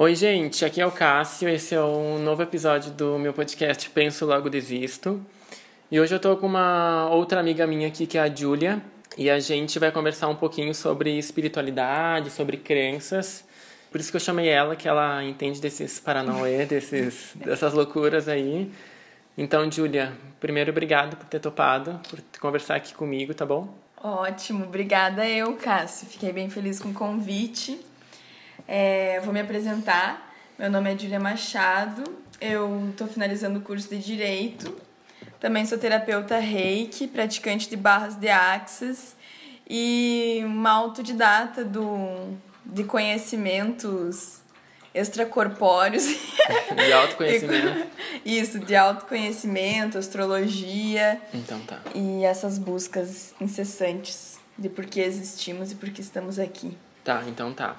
Oi, gente, aqui é o Cássio. Esse é um novo episódio do meu podcast Penso Logo Desisto. E hoje eu tô com uma outra amiga minha aqui, que é a Júlia, e a gente vai conversar um pouquinho sobre espiritualidade, sobre crenças. Por isso que eu chamei ela, que ela entende desses paranauê, desses, dessas loucuras aí. Então, Júlia, primeiro, obrigado por ter topado, por conversar aqui comigo, tá bom? Ótimo, obrigada eu, Cássio. Fiquei bem feliz com o convite. É, vou me apresentar. Meu nome é Júlia Machado. Eu estou finalizando o curso de Direito. Também sou terapeuta reiki, praticante de barras de axis e uma autodidata do, de conhecimentos extracorpóreos. De autoconhecimento. Isso, de autoconhecimento, astrologia. Então tá. E essas buscas incessantes de por que existimos e por que estamos aqui. Tá, então tá.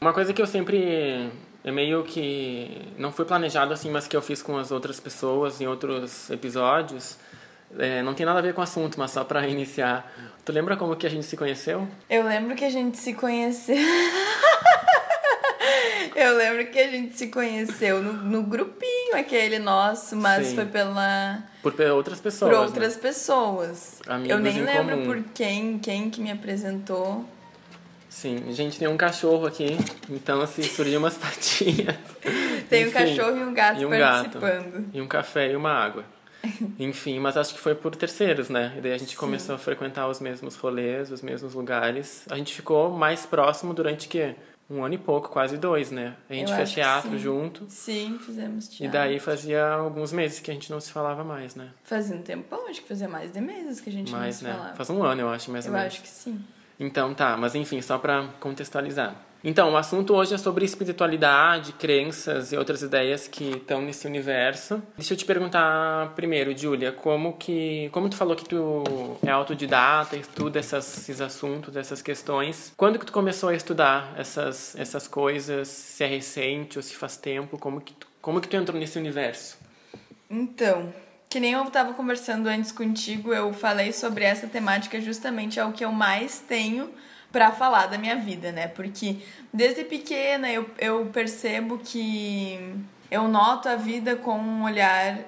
Uma coisa que eu sempre é meio que não foi planejado assim, mas que eu fiz com as outras pessoas em outros episódios. É, não tem nada a ver com o assunto, mas só para iniciar. Tu lembra como que a gente se conheceu? Eu lembro que a gente se conheceu. Eu lembro que a gente se conheceu no, no grupinho aquele nosso, mas Sim. foi pela Por outras pessoas. por né? outras pessoas. Amigos Eu nem em lembro comum. por quem, quem que me apresentou. Sim, a gente tem um cachorro aqui, então assim, surgiu umas patinhas. Tem um Enfim, cachorro e um gato e um gato. participando. E um café e uma água. Enfim, mas acho que foi por terceiros, né? E daí a gente Sim. começou a frequentar os mesmos rolês, os mesmos lugares. A gente ficou mais próximo durante que um ano e pouco, quase dois, né? A gente Eu fez teatro sim. junto. Sim, fizemos teatro. E daí fazia alguns meses que a gente não se falava mais, né? Fazia um tempão, acho que fazia mais de meses que a gente Mais, não se né? falava. Faz um ano, eu acho, mais ou Eu menos. acho que sim. Então tá, mas enfim, só pra contextualizar. Então, o assunto hoje é sobre espiritualidade, crenças e outras ideias que estão nesse universo. Deixa eu te perguntar primeiro, Júlia, como que, como tu falou que tu é autodidata, estuda essas, esses assuntos, essas questões. Quando que tu começou a estudar essas essas coisas? Se é recente ou se faz tempo? Como que tu, como que tu entrou nesse universo? Então, que nem eu estava conversando antes contigo, eu falei sobre essa temática justamente é o que eu mais tenho para falar da minha vida, né? Porque desde pequena eu, eu percebo que eu noto a vida com um olhar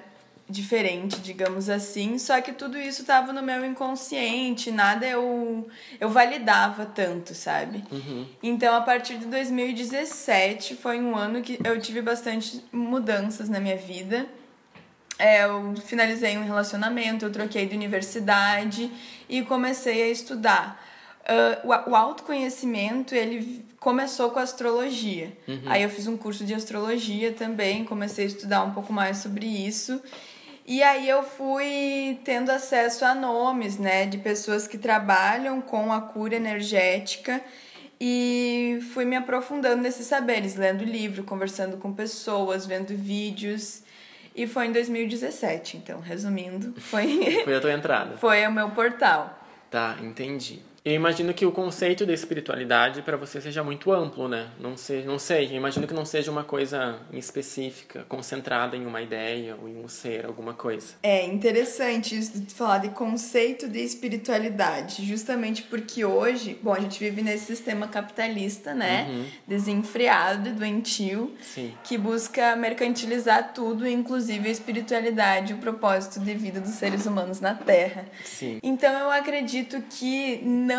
diferente, digamos assim, só que tudo isso estava no meu inconsciente, nada eu eu validava tanto, sabe? Então, a partir de 2017 foi um ano que eu tive bastante mudanças na minha vida. É, eu finalizei um relacionamento, eu troquei de universidade e comecei a estudar. Ah, o o autoconhecimento, ele começou com a astrologia. Aí eu fiz um curso de astrologia também, comecei a estudar um pouco mais sobre isso. E aí eu fui tendo acesso a nomes, né, de pessoas que trabalham com a cura energética e fui me aprofundando nesses saberes, lendo livro, conversando com pessoas, vendo vídeos. E foi em 2017, então, resumindo, foi, Foi a tua entrada. foi o meu portal. Tá, entendi. Eu imagino que o conceito da espiritualidade para você seja muito amplo, né? Não sei, não sei. Eu imagino que não seja uma coisa específica, concentrada em uma ideia ou em um ser, alguma coisa. É interessante isso de falar de conceito de espiritualidade, justamente porque hoje, bom, a gente vive nesse sistema capitalista, né? Desenfreado e doentio, Sim. que busca mercantilizar tudo, inclusive a espiritualidade o propósito de vida dos seres humanos na Terra. Sim. Então eu acredito que não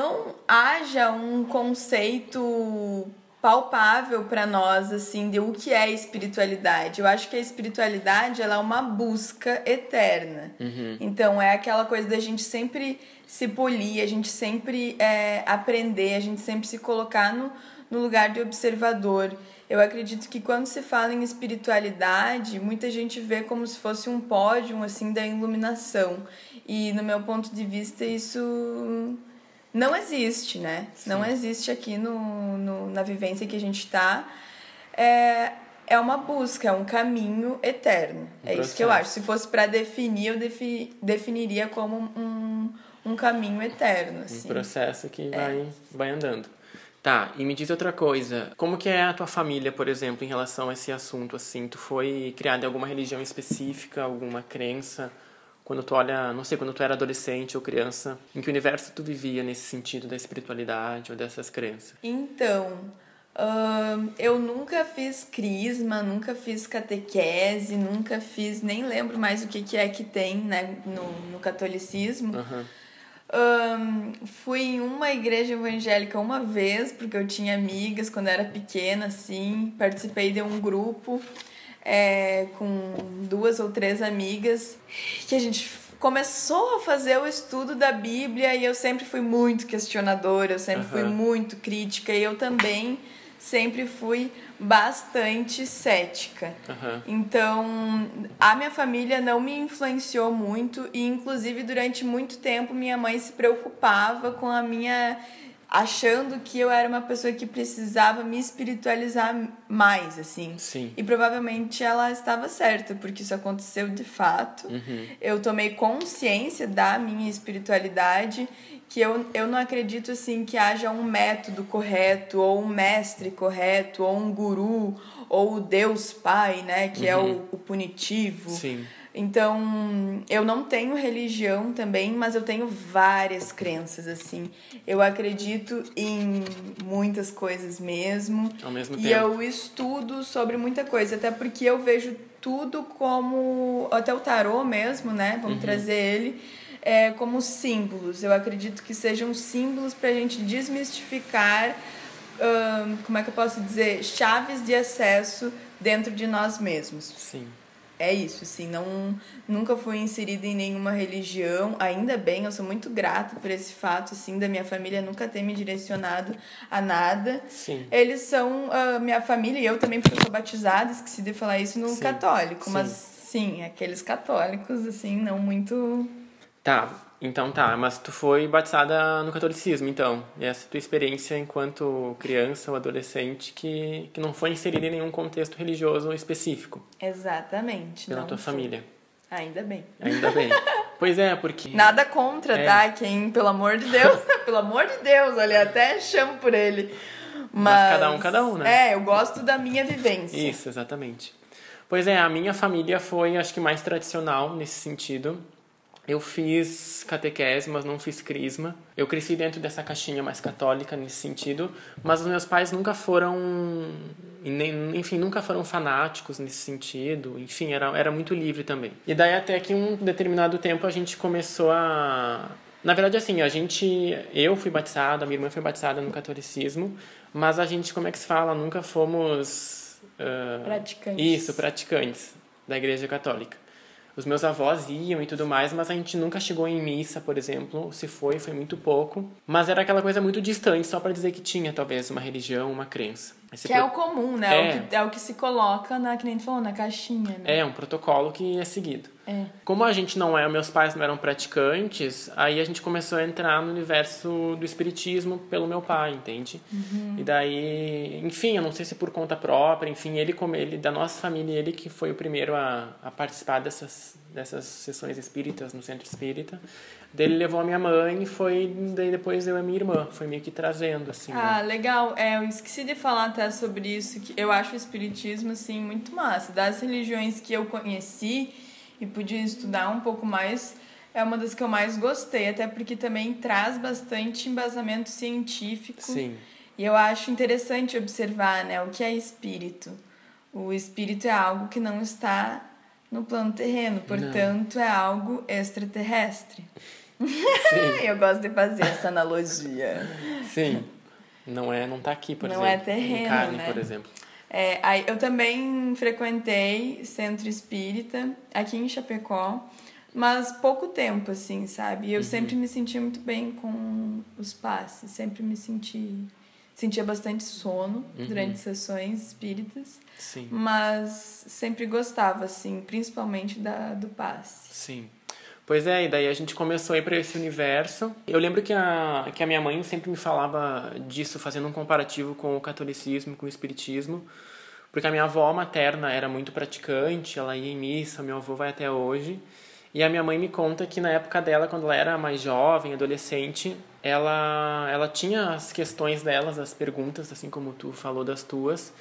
haja um conceito palpável para nós assim de o que é espiritualidade. Eu acho que a espiritualidade ela é uma busca eterna. Então é aquela coisa da gente sempre se polir, a gente sempre é, aprender, a gente sempre se colocar no, no lugar de observador. Eu acredito que quando se fala em espiritualidade, muita gente vê como se fosse um pódio assim da iluminação. E no meu ponto de vista isso não existe, né? Não existe aqui no, no, na vivência que a gente está. É, é uma busca, é um caminho eterno. Um é isso que eu processo. acho. Se fosse para definir, eu defi, definiria como um, um caminho eterno. Um Assim. processo que vai, vai andando. Tá, e me diz outra coisa. Como que é a tua família, por exemplo, em relação a esse assunto, assim? Tu foi criada em alguma religião específica, alguma crença? Quando tu olha, não sei, quando tu era adolescente ou criança, em que universo tu vivia nesse sentido da espiritualidade ou dessas crenças? Então, eu nunca fiz crisma, nunca fiz catequese, nunca fiz, nem lembro mais o que, que é que tem né, no, no catolicismo. Aham. Um, fui em uma igreja evangélica uma vez, porque eu tinha amigas quando era pequena, assim. Participei de um grupo é, com duas ou três amigas que a gente começou a fazer o estudo da Bíblia e eu sempre fui muito questionadora, eu sempre fui Aham. muito crítica e eu também sempre fui bastante cética. Aham. Então, a minha família não me influenciou muito e inclusive durante muito tempo minha mãe se preocupava com a minha achando que eu era uma pessoa que precisava me espiritualizar mais, assim. Sim. E provavelmente ela estava certa, porque isso aconteceu de fato. Uhum. Eu tomei consciência da minha espiritualidade, que eu, eu não acredito assim que haja um método correto, ou um mestre correto, ou um guru, ou o Deus Pai, né, que é o, o punitivo. Sim. Então, eu não tenho religião também, mas eu tenho várias crenças, assim. Eu acredito em muitas coisas mesmo. Ao mesmo E tempo. eu estudo sobre muita coisa, até porque eu vejo tudo como. Até o tarô mesmo, né? Uhum. Vamos trazer ele. É, como símbolos. Eu acredito que sejam símbolos para a gente desmistificar. ahn, como é que eu posso dizer? Chaves de acesso dentro de nós mesmos. Sim. É isso, assim, não, nunca fui inserida em nenhuma religião, ainda bem, eu sou muito grata por esse fato, assim, da minha família nunca ter me direcionado a nada. Sim. Eles são a minha família e eu também, porque eu sou batizada, esqueci de falar isso, no Sim, católico, sim. mas sim, aqueles católicos, assim, não muito... Tá, então tá, mas tu foi batizada no catolicismo, então. E essa é a tua experiência enquanto criança ou adolescente que, que não foi inserida em nenhum contexto religioso específico Exatamente. pela tua fui. família. Ainda bem. Ainda bem. pois é, porque. Nada contra, É. tá? Quem, pelo amor de Deus, pelo amor de Deus, olha, até chamo por ele. Mas, Mas cada um, cada um, né? É, eu gosto da minha vivência. Isso, exatamente. Pois é, a minha família foi, acho que, mais tradicional nesse sentido. Eu fiz catequese, mas não fiz crisma. Eu cresci dentro dessa caixinha mais católica nesse sentido, mas os meus pais nunca foram, enfim, nunca foram fanáticos nesse sentido. Enfim, era, era muito livre também. E daí até que um determinado tempo a gente começou a na verdade, assim, a gente. Eu fui batizada, a minha irmã foi batizada no catolicismo, mas a gente, como é que se fala? Nunca fomos. ah, Praticantes. Isso, praticantes da Igreja Católica. Os meus avós iam e tudo mais, mas a gente nunca chegou em missa, por exemplo. Se foi, foi muito pouco. Mas era aquela coisa muito distante, só para dizer que tinha, talvez, uma religião, uma crença. Esse Que é pro- o comum, né? É. O que, é o que se coloca, na, que nem falou, na caixinha, né? É, um protocolo que é seguido. É. Como a gente não é, meus pais não eram praticantes, aí a gente começou a entrar no universo do espiritismo pelo meu pai, entende? Uhum. E daí, enfim, eu não sei se por conta própria, enfim, ele como ele da nossa família, ele que foi o primeiro a, a participar dessas dessas sessões espíritas no centro espírita. Daí ele levou a minha mãe e foi daí depois eu e a minha irmã, foi meio que trazendo assim. né? Ah, legal. É, eu esqueci de falar até sobre isso, que eu acho o espiritismo, assim, muito massa. Das religiões que eu conheci e pude estudar um pouco mais, é uma das que eu mais gostei, até porque também traz bastante embasamento científico. Sim. E eu acho interessante observar, né, o que é espírito. O espírito é algo que não está no plano terreno, portanto é algo extraterrestre. Eu gosto de fazer essa analogia. Sim. Não é, não tá aqui, por Não é exemplo. terreno, em carne, né? por exemplo. É, aí eu também frequentei centro espírita aqui em Chapecó, mas pouco tempo, assim, sabe? E eu sempre me senti muito bem com os passes, sempre me senti. Sentia bastante sono durante sessões espíritas, Sim. mas sempre gostava, assim, principalmente da, do passe. Sim. Pois é, e daí a gente começou a ir para esse universo. Eu lembro que a, que a minha mãe sempre me falava disso, fazendo um comparativo com o catolicismo, com o espiritismo, porque a minha avó materna era muito praticante, ela ia em missa, meu avô vai até hoje. E a minha mãe me conta que na época dela, quando ela era mais jovem, adolescente, ela, ela tinha as questões delas, as perguntas, assim como tu falou das tuas.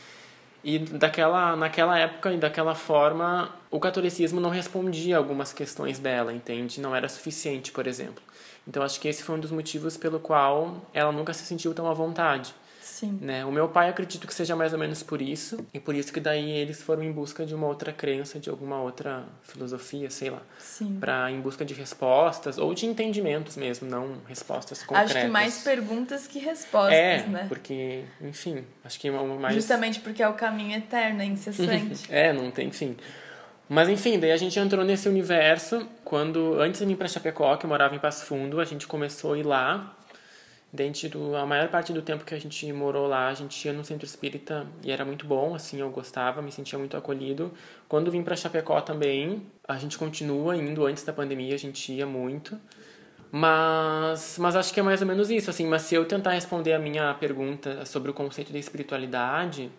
E daquela, naquela época e daquela forma, o catolicismo não respondia algumas questões dela, entende? Não era suficiente, por exemplo. Então acho que esse foi um dos motivos pelo qual ela nunca se sentiu tão à vontade. Sim. Né? O meu pai acredito que seja mais ou menos por isso, e por isso que daí eles foram em busca de uma outra crença, de alguma outra filosofia, sei lá. Sim. Pra, em busca de respostas, ou de entendimentos mesmo, não respostas concretas. Acho que mais perguntas que respostas, é, né? porque, enfim, acho que é mais... Justamente porque é o caminho eterno, é incessante. é, não tem fim. Mas enfim, daí a gente entrou nesse universo quando, antes de vir para Chapecó, que eu morava em Passo Fundo, a gente começou a ir lá. Dentro a maior parte do tempo que a gente morou lá, a gente ia no centro espírita e era muito bom, assim, eu gostava, me sentia muito acolhido. Quando vim para Chapecó também, a gente continua indo antes da pandemia, a gente ia muito. Mas, mas acho que é mais ou menos isso, assim, mas se eu tentar responder a minha pergunta sobre o conceito de espiritualidade,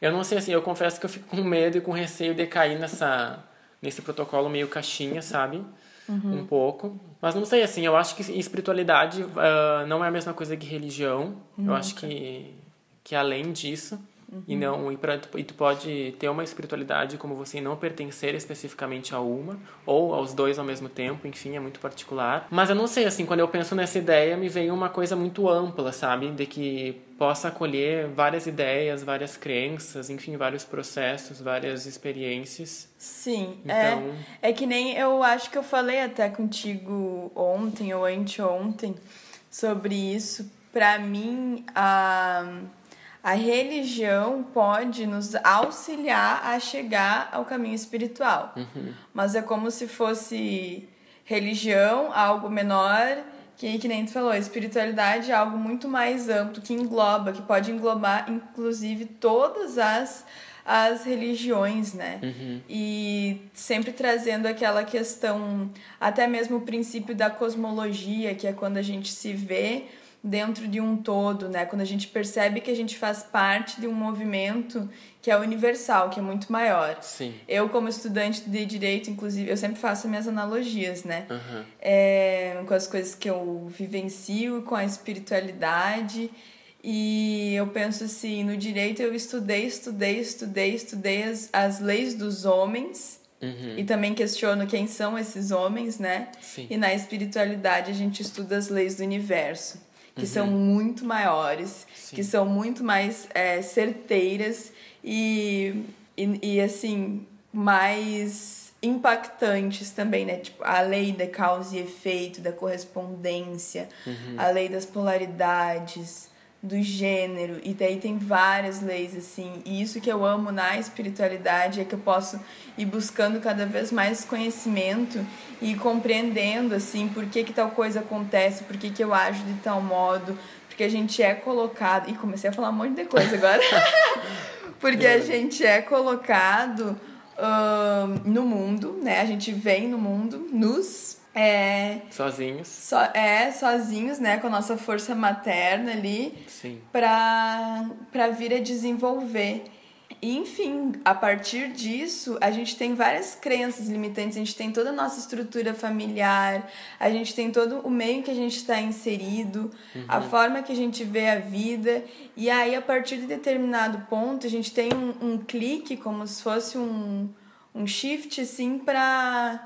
eu não sei, assim, eu confesso que eu fico com medo e com receio de cair nessa, nesse protocolo meio caixinha, sabe? Uhum. Um pouco. Mas não sei, assim, eu acho que espiritualidade uh, não é a mesma coisa que religião. Eu acho que, que além disso. Uhum. E não e, pra, e tu pode ter uma espiritualidade como você não pertencer especificamente a uma ou aos dois ao mesmo tempo, enfim, é muito particular. Mas eu não sei assim, quando eu penso nessa ideia, me veio uma coisa muito ampla, sabe, de que possa acolher várias ideias, várias crenças, enfim, vários processos, várias experiências. Sim, é, então... é, é que nem eu acho que eu falei até contigo ontem ou anteontem sobre isso. Para mim, a a religião pode nos auxiliar a chegar ao caminho espiritual. Uhum. Mas é como se fosse religião, algo menor, que, que nem tu falou, espiritualidade é algo muito mais amplo, que engloba, que pode englobar, inclusive, todas as, as religiões, né? Uhum. E sempre trazendo aquela questão, até mesmo o princípio da cosmologia, que é quando a gente se vê dentro de um todo, né? Quando a gente percebe que a gente faz parte de um movimento que é universal, que é muito maior. Sim. Eu, como estudante de direito, inclusive, eu sempre faço minhas analogias, né? Uhum. É, com as coisas que eu vivencio, com a espiritualidade. E eu penso assim, no direito eu estudei, estudei, estudei, estudei as, as leis dos homens. Uhum. E também questiono quem são esses homens, né? Sim. E na espiritualidade a gente estuda as leis do universo que uhum. são muito maiores, Sim. que são muito mais é, certeiras e, e, e, assim, mais impactantes também, né? Tipo, a lei da causa e efeito, da correspondência, uhum. a lei das polaridades, do gênero, e daí tem várias leis assim. E isso que eu amo na espiritualidade é que eu posso ir buscando cada vez mais conhecimento e compreendendo assim por que que tal coisa acontece, por que que eu ajo de tal modo, porque a gente é colocado, e comecei a falar um monte de coisa agora. porque a gente é colocado uh, no mundo, né? A gente vem no mundo nos é, sozinhos. So, é, sozinhos, né? Com a nossa força materna ali. Sim. Pra, pra vir a desenvolver. E, enfim, a partir disso, a gente tem várias crenças limitantes, a gente tem toda a nossa estrutura familiar, a gente tem todo o meio que a gente está inserido, uhum. a forma que a gente vê a vida. E aí, a partir de determinado ponto, a gente tem um, um clique, como se fosse um, um shift, assim, para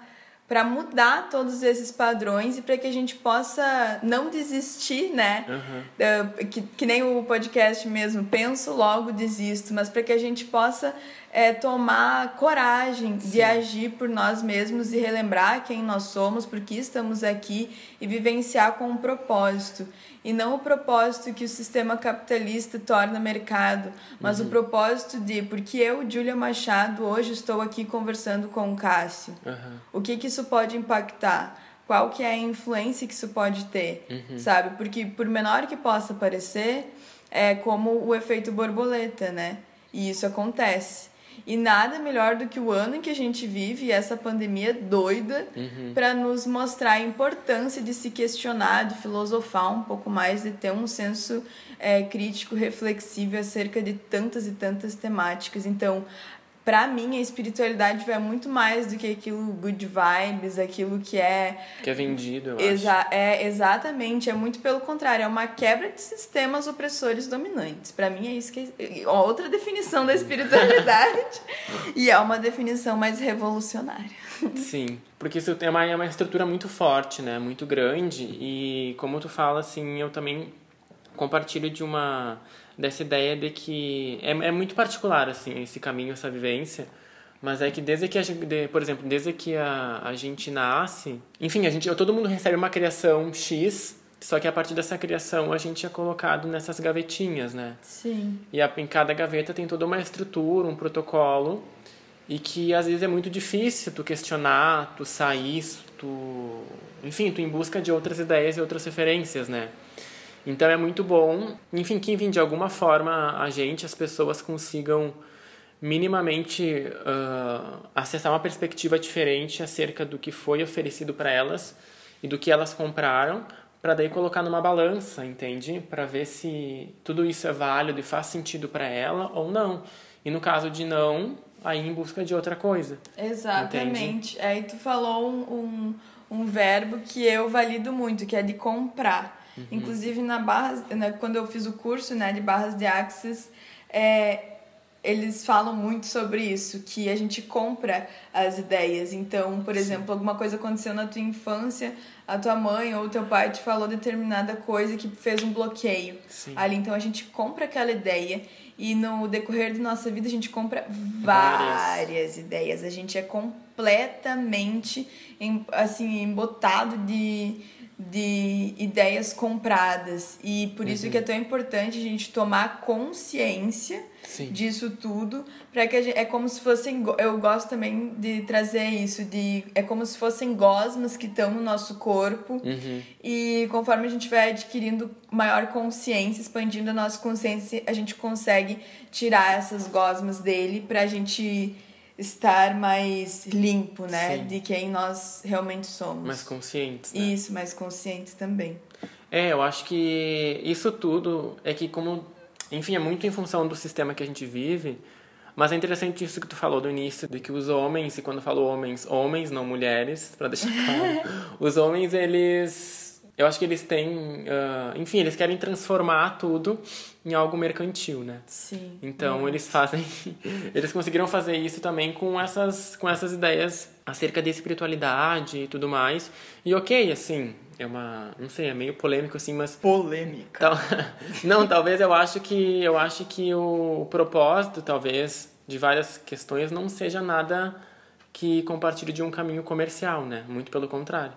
para mudar todos esses padrões e para que a gente possa não desistir, né? Uhum. que, que nem o podcast mesmo, penso, logo desisto, mas para que a gente possa é, tomar coragem Sim. de agir por nós mesmos e relembrar quem nós somos, por que estamos aqui e vivenciar com um propósito e não o propósito que o sistema capitalista torna mercado, mas uhum. o propósito de porque eu, Júlia Machado, hoje estou aqui conversando com o Cássio. Uhum. O que que isso pode impactar? Qual que é a influência que isso pode ter, uhum. sabe? Porque por menor que possa parecer, é como o efeito borboleta, né? E isso acontece. E nada melhor do que o ano em que a gente vive, essa pandemia doida, uhum. para nos mostrar a importância de se questionar, de filosofar um pouco mais, de ter um senso é, crítico, reflexivo acerca de tantas e tantas temáticas. Então, para mim, a espiritualidade vai muito mais do que aquilo good vibes, aquilo que é. Que é vendido, eu Exa acho. É, exatamente. É muito pelo contrário. É uma quebra de sistemas opressores dominantes. Para mim, é isso que. É outra definição da espiritualidade. e é uma definição mais revolucionária. Sim, porque isso é uma, é uma estrutura muito forte, né? Muito grande. E como tu fala, assim, eu também compartilho de uma dessa ideia de que é, é muito particular assim esse caminho, essa vivência, mas é que desde que a gente, de, por exemplo, desde que a, a gente nasce, enfim, a gente, todo mundo recebe uma criação X, só que a partir dessa criação a gente é colocado nessas gavetinhas, né? Sim. E a, em cada gaveta tem toda uma estrutura, um protocolo, e que às vezes é muito difícil tu questionar, tu sair, tu, enfim, tu em busca de outras ideias e outras referências, né? Então é muito bom, enfim, que enfim, de alguma forma a gente, as pessoas consigam minimamente uh, acessar uma perspectiva diferente acerca do que foi oferecido para elas e do que elas compraram, para daí colocar numa balança, entende? Para ver se tudo isso é válido e faz sentido para ela ou não. E no caso de não, aí em busca de outra coisa. Exatamente. Entende? Aí tu falou um, um, um, verbo que eu valido muito, que é de comprar. Uhum. Inclusive na barra, né, quando eu fiz o curso né, de barras de Axis, é, eles falam muito sobre isso, que a gente compra as ideias. Então, por exemplo, alguma coisa aconteceu na tua infância, a tua mãe ou teu pai te falou determinada coisa que fez um bloqueio Sim. ali. Então, a gente compra aquela ideia e no decorrer de nossa vida a gente compra várias, várias ideias. A gente é completamente assim embotado de de ideias compradas. E por isso uhum. que é uhum. tão importante a gente tomar consciência Sim. disso tudo, para que gente, é como se fossem eu gosto também de trazer isso de é como se fossem gosmas que estão no nosso corpo. Uhum. E conforme a gente vai adquirindo maior consciência, expandindo a nossa consciência, a gente consegue tirar essas gosmas dele pra gente estar mais limpo, né? Sim. De quem nós realmente somos. Mais conscientes. Né? Isso, mais conscientes também. É, eu acho que isso tudo é que como, enfim, é muito em função do sistema que a gente vive, mas é interessante isso que tu falou do início, de que os homens, e quando falo homens, homens, não mulheres, para deixar claro, os homens, eles eu acho que eles têm, uh, enfim, eles querem transformar tudo em algo mercantil, né? Sim. Então é. eles fazem, eles conseguiram fazer isso também com essas, com essas ideias acerca de espiritualidade e tudo mais. E ok, assim, é uma, não sei, é meio polêmico assim, mas polêmica. Tal, não, talvez eu acho que eu acho que o propósito, talvez, de várias questões não seja nada que compartilhe de um caminho comercial, né? Muito pelo contrário.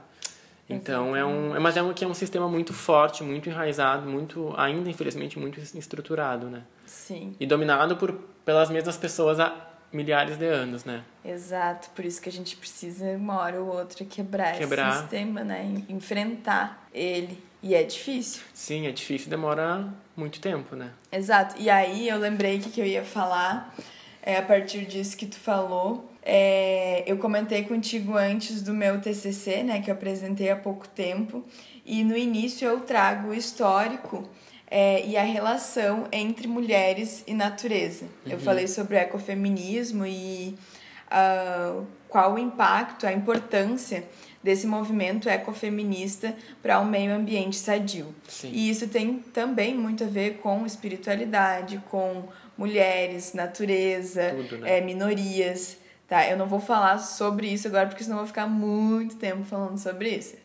Então é um, mas é um que é um sistema muito forte, muito enraizado, muito ainda infelizmente muito estruturado, né? Sim. E dominado por pelas mesmas pessoas há milhares de anos, né? Exato, por isso que a gente precisa uma hora ou outra quebrar, quebrar. esse sistema, né? Enfrentar ele. E é difícil. Sim, é difícil, demora muito tempo, né? Exato. E aí eu lembrei que que eu ia falar é a partir disso que tu falou é, eu comentei contigo antes do meu TCC, né, que eu apresentei há pouco tempo, e no início eu trago o histórico é, e a relação entre mulheres e natureza. Uhum. Eu falei sobre o ecofeminismo e uh, qual o impacto, a importância desse movimento ecofeminista para um meio ambiente sadio. Sim. E isso tem também muito a ver com espiritualidade, com mulheres, natureza, Tudo, né? é, minorias. Tá? Eu não vou falar sobre isso agora, porque senão eu vou ficar muito tempo falando sobre isso.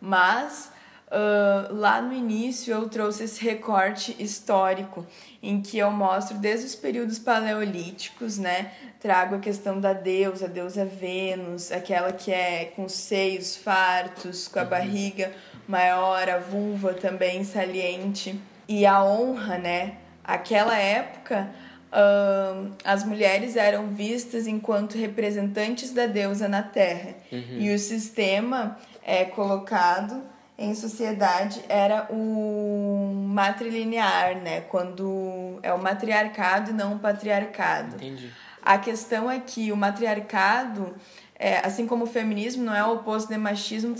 Mas uh, lá no início eu trouxe esse recorte histórico em que eu mostro desde os períodos paleolíticos, né? Trago a questão da deusa, a deusa Vênus, aquela que é com seios fartos, com a uhum. barriga maior, a vulva também saliente. E a honra, né? Aquela época Uh, as mulheres eram vistas enquanto representantes da deusa na Terra. Uhum. E o sistema é colocado em sociedade era o matrilinear, né? Quando é o matriarcado e não o patriarcado. Entendi. A questão é que o matriarcado é, assim como o feminismo não é o oposto do machismo,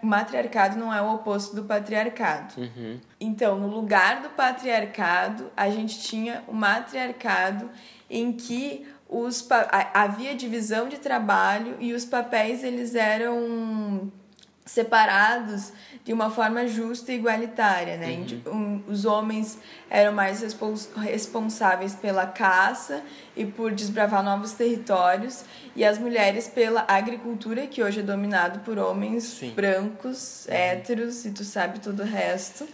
o matriarcado não é o oposto do patriarcado. Uhum. Então, no lugar do patriarcado, a gente tinha o matriarcado em que os, havia divisão de trabalho e os papéis eles eram separados de uma forma justa e igualitária, né? Uhum. Os homens eram mais responsáveis pela caça e por desbravar novos territórios e as mulheres pela agricultura, que hoje é dominado por homens Sim. brancos, uhum. héteros e tu sabe todo o resto.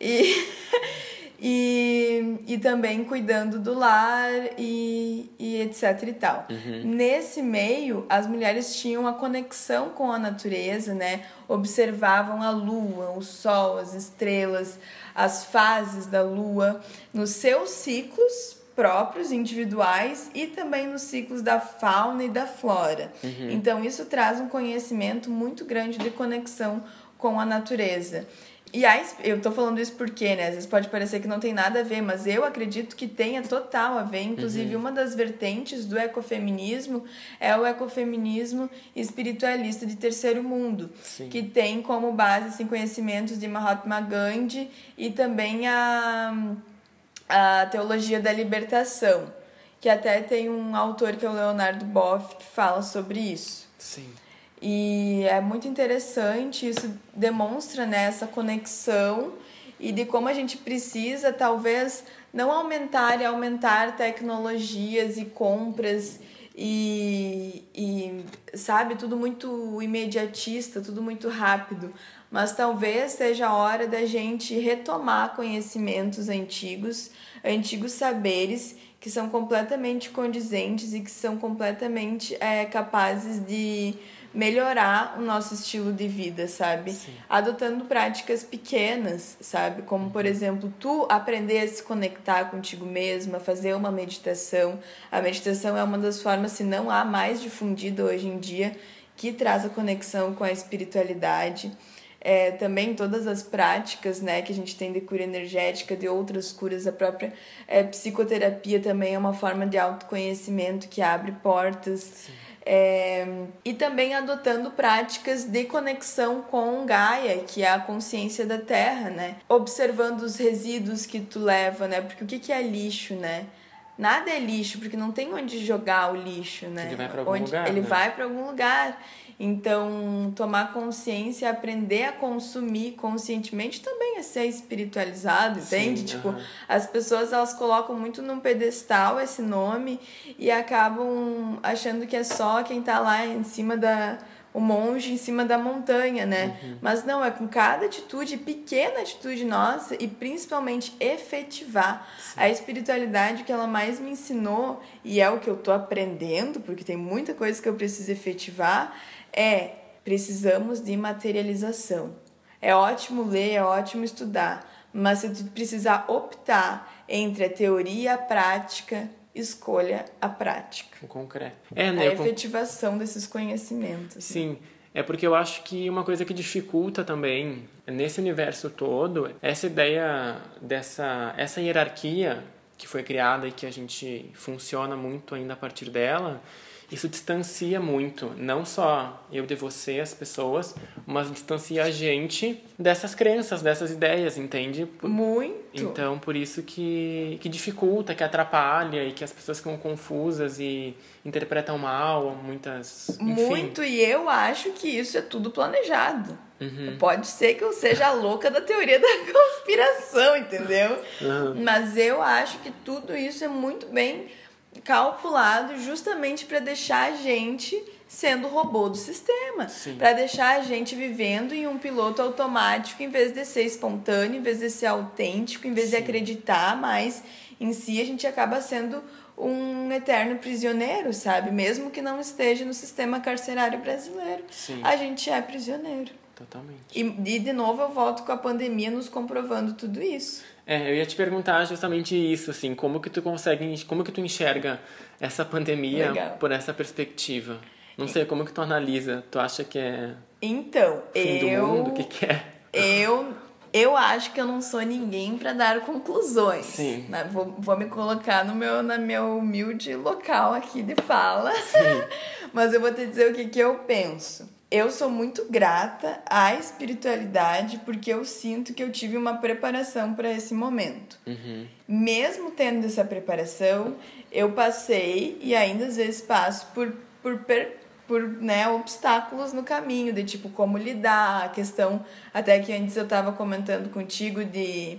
E e, e também cuidando do lar e, e etc e tal. Uhum. Nesse meio, as mulheres tinham a conexão com a natureza, né? Observavam a lua, o sol, as estrelas, as fases da lua nos seus ciclos próprios, individuais e também nos ciclos da fauna e da flora. Uhum. Então, isso traz um conhecimento muito grande de conexão com a natureza. E a, eu tô falando isso porque, né? Às vezes pode parecer que não tem nada a ver, mas eu acredito que tenha total a ver. Inclusive, Uhum. uma das vertentes do ecofeminismo é o ecofeminismo espiritualista de terceiro mundo, Sim. que tem como base assim, conhecimentos de Mahatma Gandhi e também a, a teologia da libertação, que até tem um autor que é o Leonardo Boff que fala sobre isso. Sim. E é muito interessante, isso demonstra né, essa conexão e de como a gente precisa, talvez, não aumentar e aumentar tecnologias e compras e, e, sabe, tudo muito imediatista, tudo muito rápido. Mas talvez seja a hora da gente retomar conhecimentos antigos, antigos saberes que são completamente condizentes e que são completamente é, capazes de melhorar o nosso estilo de vida, sabe? Sim. Adotando práticas pequenas, sabe? Como, por exemplo, tu aprender a se conectar contigo mesma, fazer uma meditação. A meditação é uma das formas, se não há mais difundida hoje em dia, que traz a conexão com a espiritualidade. É, também todas as práticas né, que a gente tem de cura energética, de outras curas, a própria é, psicoterapia também é uma forma de autoconhecimento que abre portas. É, e também adotando práticas de conexão com Gaia, que é a consciência da Terra, né? Observando os resíduos que tu leva, né? Porque o que, que é lixo, né? Nada é lixo, porque não tem onde jogar o lixo, né? Ele vai pra algum onde lugar, Ele né? vai para algum lugar. Então, tomar consciência, aprender a consumir conscientemente também é ser espiritualizado, entende? Sim, tipo, as pessoas elas colocam muito num pedestal esse nome e acabam achando que é só quem tá lá em cima da o monge em cima da montanha, né? Uhum. Mas não, é com cada atitude, pequena atitude nossa e principalmente efetivar a espiritualidade que ela mais me ensinou e é o que eu tô aprendendo, porque tem muita coisa que eu preciso efetivar, é precisamos de materialização. É ótimo ler, é ótimo estudar, mas se tu precisar optar entre a teoria e a prática, escolha a prática. O concreto. É, A né? con- efetivação desses conhecimentos. Sim. É porque eu acho que uma coisa que dificulta também nesse universo todo essa ideia dessa essa hierarquia que foi criada e que a gente funciona muito ainda a partir dela. Isso distancia muito, não só eu de você, as pessoas, mas distancia a gente dessas crenças, dessas ideias, entende? Muito. Então, por isso que, que dificulta, que atrapalha e que as pessoas ficam confusas e interpretam mal muitas. Enfim. Muito, e eu acho que isso é tudo planejado. Uhum. Pode ser que eu seja a louca da teoria da conspiração, entendeu? Uhum. Mas eu acho que tudo isso é muito bem calculado justamente para deixar a gente sendo robô do sistema, para deixar a gente vivendo em um piloto automático em vez de ser espontâneo, em vez de ser autêntico, em vez de Sim. acreditar mais em si, a gente acaba sendo um eterno prisioneiro, sabe? Mesmo que não esteja no sistema carcerário brasileiro, Sim. a gente é prisioneiro. Totalmente. E, e de novo eu volto com a pandemia nos comprovando tudo isso. É, eu ia te perguntar justamente isso, assim, como que tu consegue, como que tu enxerga essa pandemia Legal. por essa perspectiva? Não sei, como que tu analisa? Tu acha que é Então, fim eu do mundo? O que que é? eu eu acho que eu não sou ninguém para dar conclusões. Sim. né? Vou, vou me colocar no meu na meu humilde local aqui de fala. Mas eu vou te dizer o que que eu penso. Eu sou muito grata à espiritualidade porque eu sinto que eu tive uma preparação para esse momento. Uhum. mesmo tendo essa preparação, eu passei e ainda às vezes passo por, por, per- por né, obstáculos no caminho, de tipo como lidar, a questão, até que antes eu estava comentando contigo de,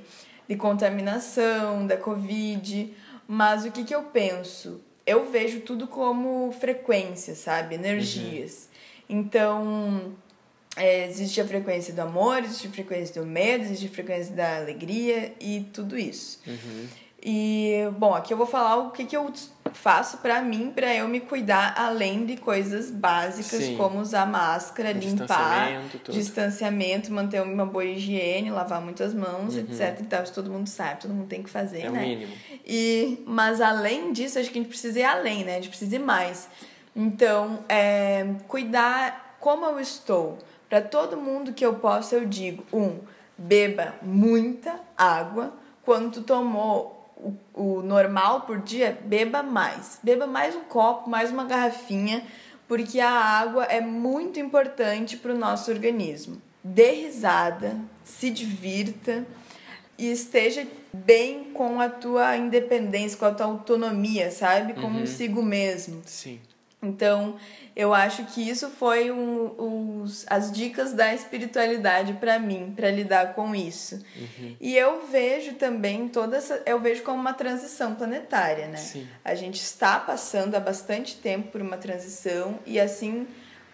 de contaminação, da Covid, mas o que, que eu penso? Eu vejo tudo como frequência, sabe? Energias. Então, é, existe a frequência do amor, existe a frequência do medo, existe a frequência da alegria e tudo isso. Uhum. E, bom, aqui eu vou falar o que, que eu faço para mim, para eu me cuidar, além de coisas básicas Sim. como usar máscara, limpar, Distanciamento, distanciamento, manter uma boa higiene, lavar muitas mãos, etc. E tal, isso todo mundo sabe, todo mundo tem que fazer, Uhum. É o né? mínimo. E, mas além disso, acho que a gente precisa ir além, né? A gente precisa ir mais. Então, é, cuidar como eu estou. Para todo mundo que eu posso, eu digo: um, beba muita água. Quando tu tomou o, o normal por dia, beba mais. Beba mais um copo, mais uma garrafinha, porque a água é muito importante para o nosso organismo. Dê risada, se divirta e esteja bem com a tua independência, com a tua autonomia, sabe? Consigo mesmo. Sim. Então, eu acho que isso foi um, os, as dicas da espiritualidade para mim, para lidar com isso. E eu vejo também toda essa. Eu vejo como uma transição planetária, né? Sim. A gente está passando há bastante tempo por uma transição, e assim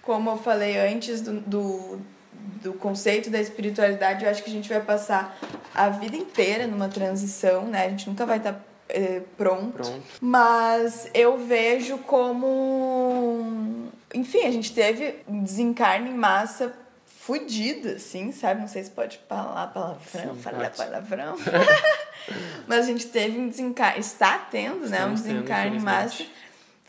como eu falei antes do, do, do conceito da espiritualidade, eu acho que a gente vai passar a vida inteira numa transição, né? A gente nunca vai estar eh, pronto. Pronto. Mas eu vejo como. Enfim, a gente teve um desencarne em massa fudido, assim, sabe? Não sei se pode falar palavrão, Sim, falar palavrão. Mas a gente teve um desencarne. Está tendo, né? Um Estamos tendo, desencarne em massa.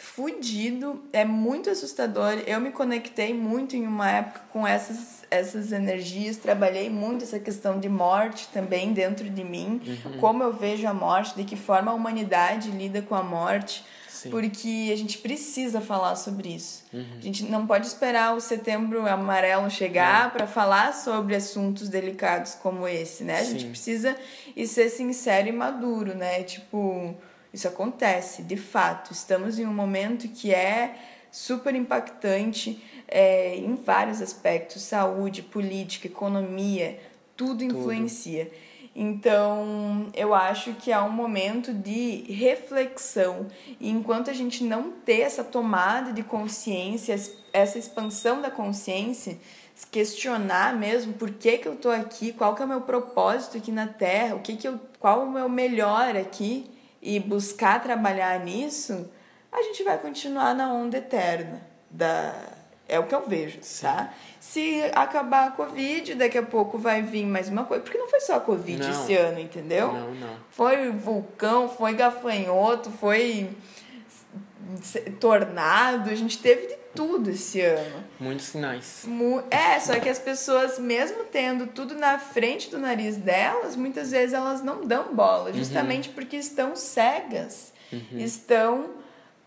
Fudido. É muito assustador. Eu me conectei muito em uma época com essas, essas energias. Trabalhei muito essa questão de morte também dentro de mim. Uhum. Como eu vejo a morte, de que forma a humanidade lida com a morte. Sim. Porque a gente precisa falar sobre isso. Uhum. A gente não pode esperar o setembro amarelo chegar para falar sobre assuntos delicados como esse, né? A gente Sim. precisa e ser sincero e maduro, né? Tipo, isso acontece, de fato. Estamos em um momento que é super impactante é, em vários aspectos: saúde, política, economia, tudo influencia. Então, eu acho que é um momento de reflexão. E enquanto a gente não ter essa tomada de consciência, essa expansão da consciência, questionar mesmo por que, que eu tô aqui, qual que é o meu propósito aqui na Terra, o que que eu, qual o meu melhor aqui e buscar trabalhar nisso, a gente vai continuar na onda eterna da é o que eu vejo, tá? Se acabar a Covid, daqui a pouco vai vir mais uma coisa. Porque não foi só a Covid Não. esse ano, entendeu? Não, não. Foi vulcão, foi gafanhoto, foi tornado. A gente teve de tudo esse ano. Muitos sinais. Mu- É, só que as pessoas, mesmo tendo tudo na frente do nariz delas, muitas vezes elas não dão bola, justamente porque estão cegas, estão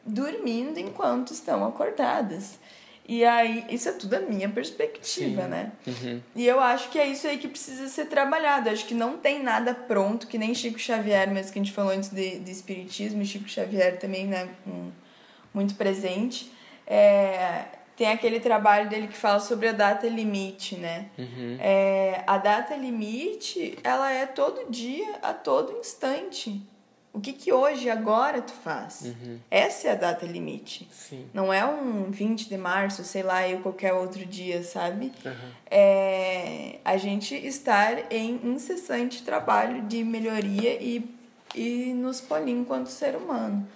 dormindo enquanto estão acordadas. E aí, isso é tudo a minha perspectiva, Sim. né? Uhum. E eu acho que é isso aí que precisa ser trabalhado. Eu acho que não tem nada pronto, que nem Chico Xavier, mesmo que a gente falou antes de, de espiritismo, Chico Xavier também, né, um- muito presente. É, tem aquele trabalho dele que fala sobre a data limite, né? Uhum. É, a data limite, ela é todo dia, a todo instante. O que que hoje, agora, tu faz? Uhum. Essa é a data limite. Sim. Não é um 20 de março, sei lá, ou qualquer outro dia, sabe? Uhum. É a gente estar em incessante trabalho de melhoria e, e nos polir enquanto ser humano.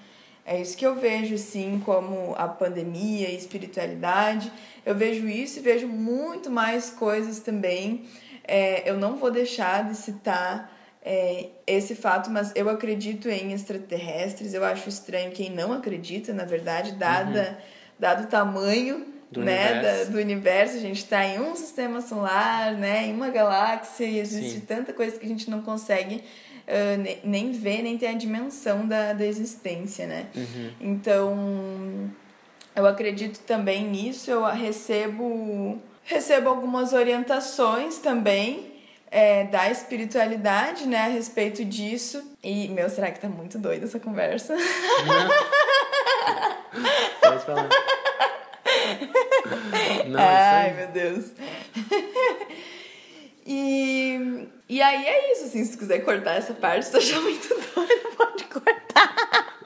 É isso que eu vejo, assim, como a pandemia e espiritualidade. Eu vejo isso e vejo muito mais coisas também. É, eu não vou deixar de citar é, esse fato, mas eu acredito em extraterrestres. Eu acho estranho quem não acredita, na verdade, dada, dado o tamanho Do né, universo. da- do universo. A gente está em um sistema solar, né, em uma galáxia, e existe Sim. tanta coisa que a gente não consegue ah, ne- nem ver, nem ter a dimensão da, da existência, né? Uhum. Então, eu acredito também nisso. Eu recebo, recebo algumas orientações também é, da espiritualidade, né, a respeito disso. E, meu, será que tá muito doida essa conversa? Pode falar. Não, Ai, isso meu Deus. E, e aí é isso, assim, se tu quiser cortar essa parte, se tu achar muito doida, pode cortar.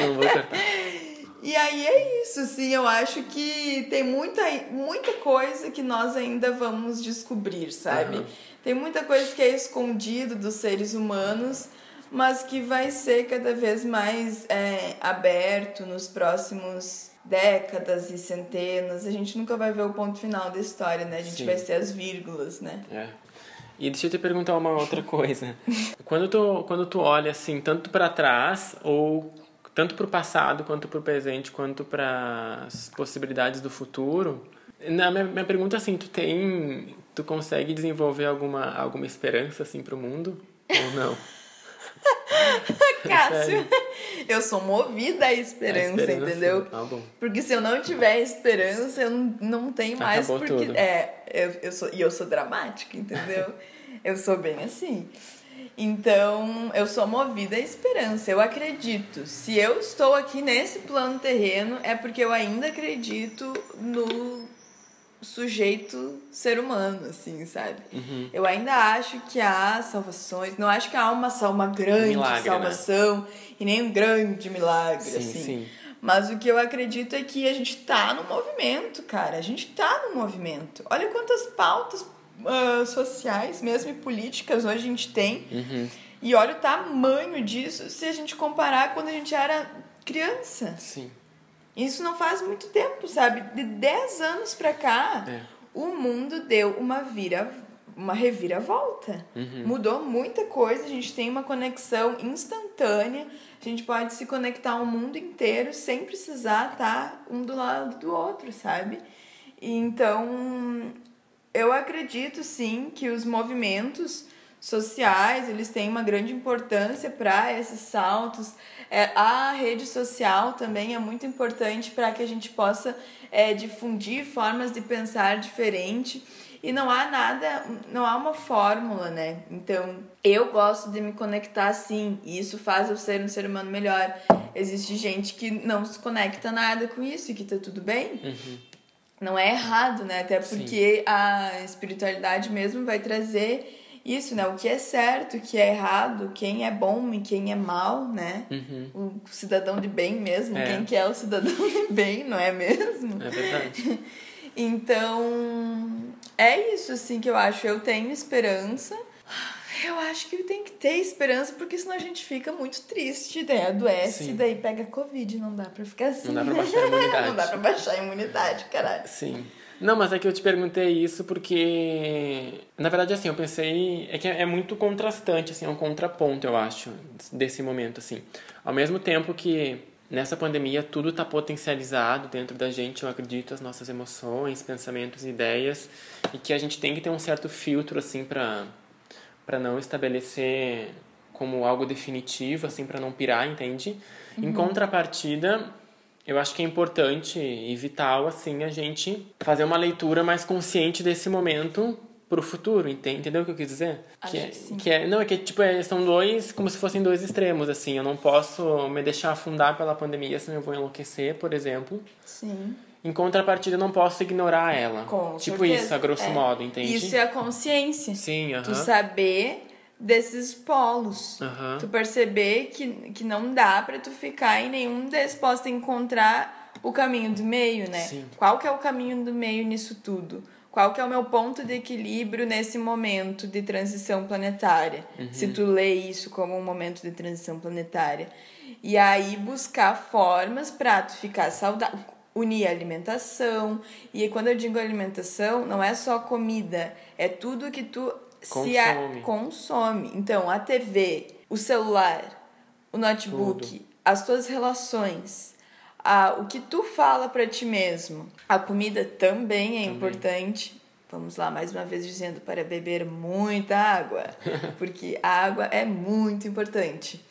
Não vou cortar. E aí é isso, assim, eu acho que tem muita, muita coisa que nós ainda vamos descobrir, sabe? Uhum. Tem muita coisa que é escondido dos seres humanos, mas que vai ser cada vez mais é, aberto nos próximos décadas e centenas. A gente nunca vai ver o ponto final da história, né? A gente Sim. vai ser as vírgulas, né? É. E deixa eu te perguntar uma outra coisa. quando tu, quando tu olha assim, tanto para trás ou tanto para o passado quanto para o presente quanto para as possibilidades do futuro, na minha, minha pergunta assim, tu tem, tu consegue desenvolver alguma alguma esperança assim para o mundo ou não? Cássio, eu sou movida à esperança, esperança entendeu? Ah, porque se eu não tiver esperança, eu não, não tenho mais Acabou porque tudo. é, eu, eu sou e eu sou dramática, entendeu? eu sou bem assim. Então, eu sou movida à esperança. Eu acredito. Se eu estou aqui nesse plano terreno, é porque eu ainda acredito no sujeito ser humano, assim, sabe? Uhum. Eu ainda acho que há salvações, não acho que há uma, uma grande milagre, né? salvação né? e nem um grande milagre, sim, assim. Sim. Mas o que eu acredito é que a gente tá no movimento, cara. A gente tá no movimento. Olha quantas pautas uh, sociais, mesmo e políticas, hoje a gente tem. Uhum. E olha o tamanho disso se a gente comparar quando a gente era criança. Sim. Isso não faz muito tempo, sabe? De 10 anos pra cá, é. o mundo deu uma vira uma reviravolta. Uhum. Mudou muita coisa, a gente tem uma conexão instantânea, a gente pode se conectar ao mundo inteiro sem precisar estar um do lado do outro, sabe? Então, eu acredito sim que os movimentos sociais, eles têm uma grande importância para esses saltos. É, a rede social também é muito importante para que a gente possa é, difundir formas de pensar diferente. E não há nada, não há uma fórmula, né? Então, eu gosto de me conectar sim, e isso faz eu ser um ser humano melhor. Existe gente que não se conecta nada com isso e que tá tudo bem. Uhum. Não é errado, né? Até porque sim. a espiritualidade mesmo vai trazer isso, né? O que é certo, o que é errado, quem é bom e quem é mal, né? Uhum. O cidadão de bem mesmo, é. quem que é o cidadão de bem, não é mesmo? É verdade. então, é isso assim que eu acho. Eu tenho esperança. Eu acho que tem que ter esperança, porque senão a gente fica muito triste, daí adoece, Sim. daí pega Covid, não dá pra ficar assim. Não dá pra baixar a imunidade. não dá pra baixar a imunidade, caralho. Sim. Não, mas é que eu te perguntei isso porque, na verdade, assim, eu pensei, é que é muito contrastante, assim, é um contraponto, eu acho, desse momento, assim. Ao mesmo tempo que nessa pandemia tudo está potencializado dentro da gente, eu acredito, as nossas emoções, pensamentos, ideias, e que a gente tem que ter um certo filtro, assim, para para não estabelecer como algo definitivo, assim, para não pirar, entende? Uhum. Em contrapartida, eu acho que é importante e vital assim a gente fazer uma leitura mais consciente desse momento pro futuro, entendeu o que eu quis dizer? Acho que, é, que, é, não é que tipo é, são dois como se fossem dois extremos assim. Eu não posso me deixar afundar pela pandemia, senão eu vou enlouquecer, por exemplo. Sim. Em contrapartida, eu não posso ignorar ela. Com tipo certeza. isso, a grosso é. modo, entende? Isso é a consciência. Sim, aham. Tu saber desses polos. Tu perceber que, que não dá pra tu ficar em nenhum desses polos, encontrar o caminho do meio, né? Sim. Qual que é o caminho do meio nisso tudo? Qual que é o meu ponto de equilíbrio nesse momento de transição planetária? Uhum. Se tu lê isso como um momento de transição planetária. E aí buscar formas pra tu ficar saudável, unir a alimentação. E quando eu digo alimentação, não é só comida, é tudo que tu se a- Consome. consome. Então, a TV, o celular, o notebook, Tudo. as tuas relações, a, o que tu fala pra ti mesmo. A comida também é Também. importante. Vamos lá, mais uma vez dizendo para beber muita água, porque a água é muito importante.